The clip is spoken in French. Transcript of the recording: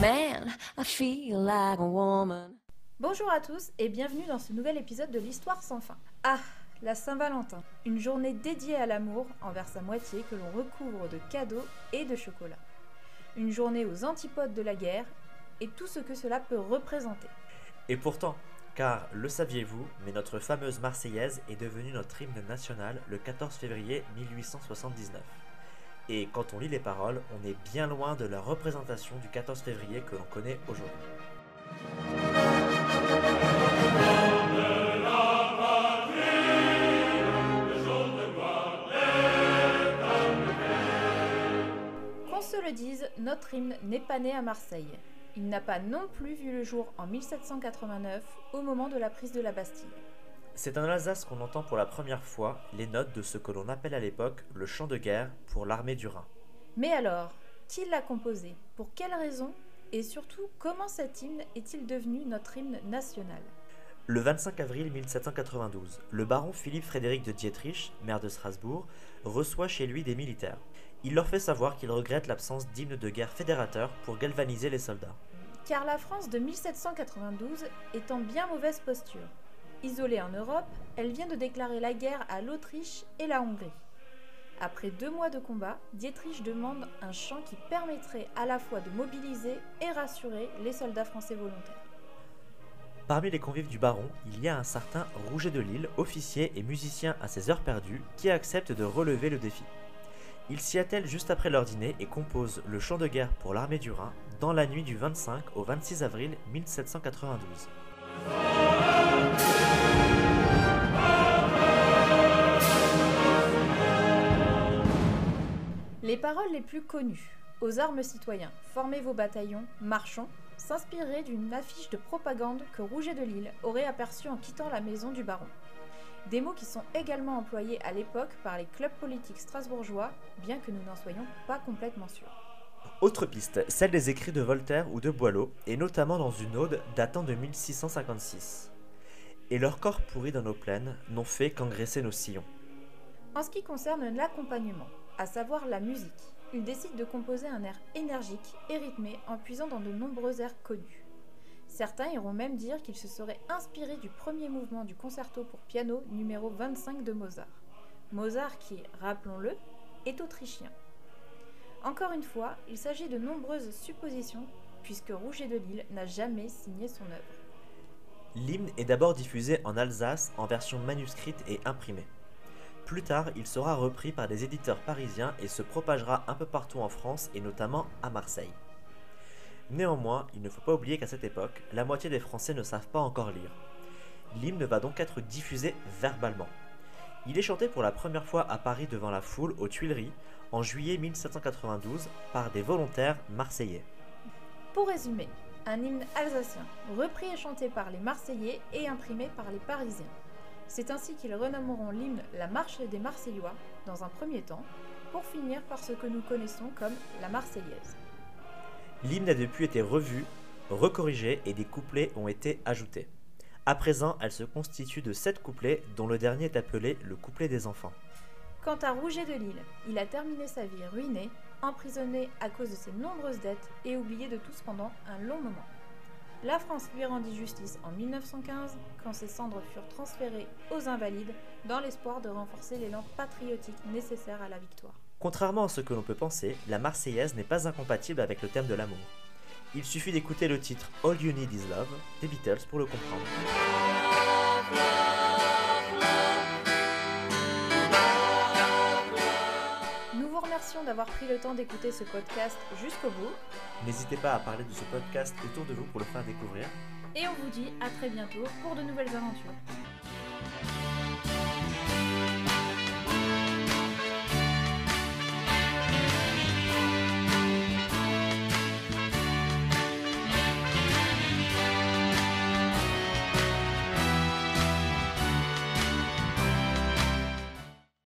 Man, I feel like a woman. Bonjour à tous et bienvenue dans ce nouvel épisode de l'Histoire sans fin. Ah, la Saint-Valentin, une journée dédiée à l'amour envers sa moitié que l'on recouvre de cadeaux et de chocolat. Une journée aux antipodes de la guerre et tout ce que cela peut représenter. Et pourtant, car le saviez-vous, mais notre fameuse Marseillaise est devenue notre hymne national le 14 février 1879. Et quand on lit les paroles, on est bien loin de la représentation du 14 février que l'on connaît aujourd'hui. Qu'on se le dise, notre hymne n'est pas né à Marseille. Il n'a pas non plus vu le jour en 1789, au moment de la prise de la Bastille. C'est en Alsace qu'on entend pour la première fois les notes de ce que l'on appelle à l'époque le chant de guerre pour l'armée du Rhin. Mais alors, qui l'a composé? Pour quelles raisons Et surtout, comment cet hymne est-il devenu notre hymne national? Le 25 avril 1792, le baron Philippe Frédéric de Dietrich, maire de Strasbourg, reçoit chez lui des militaires. Il leur fait savoir qu'il regrette l'absence d'hymne de guerre fédérateur pour galvaniser les soldats. Car la France de 1792 est en bien mauvaise posture. Isolée en Europe, elle vient de déclarer la guerre à l'Autriche et la Hongrie. Après deux mois de combat, Dietrich demande un chant qui permettrait à la fois de mobiliser et rassurer les soldats français volontaires. Parmi les convives du baron, il y a un certain Rouget de Lille, officier et musicien à ses heures perdues, qui accepte de relever le défi. Il s'y attelle juste après leur dîner et compose le chant de guerre pour l'armée du Rhin dans la nuit du 25 au 26 avril 1792. Les paroles les plus connues aux armes citoyens, formez vos bataillons, marchons, s'inspiraient d'une affiche de propagande que Rouget de Lille aurait aperçue en quittant la maison du baron. Des mots qui sont également employés à l'époque par les clubs politiques strasbourgeois, bien que nous n'en soyons pas complètement sûrs. Autre piste, celle des écrits de Voltaire ou de Boileau, et notamment dans une ode datant de 1656. Et leurs corps pourris dans nos plaines n'ont fait qu'engraisser nos sillons. En ce qui concerne l'accompagnement, à savoir la musique, il décide de composer un air énergique et rythmé en puisant dans de nombreux airs connus. Certains iront même dire qu'il se serait inspiré du premier mouvement du concerto pour piano numéro 25 de Mozart. Mozart qui, rappelons-le, est autrichien. Encore une fois, il s'agit de nombreuses suppositions, puisque Rouget de Lille n'a jamais signé son œuvre. L'hymne est d'abord diffusé en Alsace en version manuscrite et imprimée. Plus tard, il sera repris par des éditeurs parisiens et se propagera un peu partout en France et notamment à Marseille. Néanmoins, il ne faut pas oublier qu'à cette époque, la moitié des Français ne savent pas encore lire. L'hymne va donc être diffusé verbalement. Il est chanté pour la première fois à Paris devant la foule aux Tuileries en juillet 1792 par des volontaires marseillais. Pour résumer, un hymne alsacien, repris et chanté par les Marseillais et imprimé par les Parisiens. C'est ainsi qu'ils renommeront l'hymne la Marche des Marseillois dans un premier temps, pour finir par ce que nous connaissons comme la Marseillaise. L'hymne a depuis été revu, recorrigé et des couplets ont été ajoutés. À présent, elle se constitue de sept couplets dont le dernier est appelé le couplet des enfants. Quant à Rouget de Lille, il a terminé sa vie ruiné, emprisonné à cause de ses nombreuses dettes et oublié de tous pendant un long moment. La France lui rendit justice en 1915 quand ses cendres furent transférées aux Invalides dans l'espoir de renforcer l'élan patriotique nécessaire à la victoire. Contrairement à ce que l'on peut penser, la Marseillaise n'est pas incompatible avec le thème de l'amour. Il suffit d'écouter le titre All You Need Is Love des Beatles pour le comprendre. D'avoir pris le temps d'écouter ce podcast jusqu'au bout N'hésitez pas à parler de ce podcast autour de vous pour le faire découvrir. et on vous dit à très bientôt pour de nouvelles aventures.